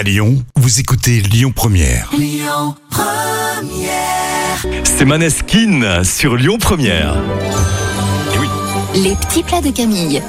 À Lyon, vous écoutez Lyon Première. C'est Maneskin sur Lyon Première. Et oui, Les petits plats de Camille.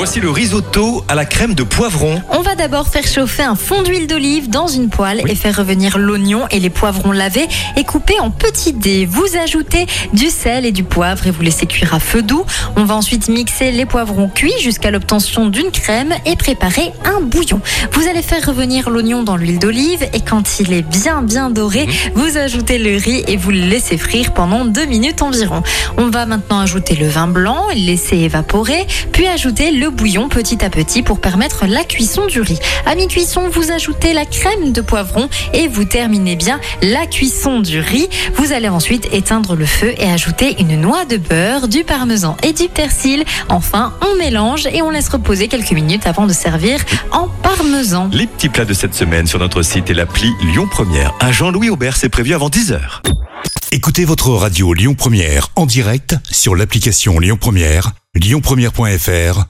Voici le risotto à la crème de poivron. On va d'abord faire chauffer un fond d'huile d'olive dans une poêle et faire revenir l'oignon et les poivrons lavés et coupés en petits dés. Vous ajoutez du sel et du poivre et vous laissez cuire à feu doux. On va ensuite mixer les poivrons cuits jusqu'à l'obtention d'une crème et préparer un bouillon. Vous allez faire revenir l'oignon dans l'huile d'olive et quand il est bien bien doré, vous ajoutez le riz et vous le laissez frire pendant deux minutes environ. On va maintenant ajouter le vin blanc, le laisser évaporer, puis ajouter le bouillon petit à petit pour permettre la cuisson du riz. À mi-cuisson, vous ajoutez la crème de poivron et vous terminez bien la cuisson du riz. Vous allez ensuite éteindre le feu et ajouter une noix de beurre, du parmesan et du persil. Enfin, on mélange et on laisse reposer quelques minutes avant de servir en parmesan. Les petits plats de cette semaine sur notre site et l'appli Lyon Première. Un Jean-Louis Aubert, c'est prévu avant 10h. Écoutez votre radio Lyon Première en direct sur l'application Lyon Première, lyonpremière.fr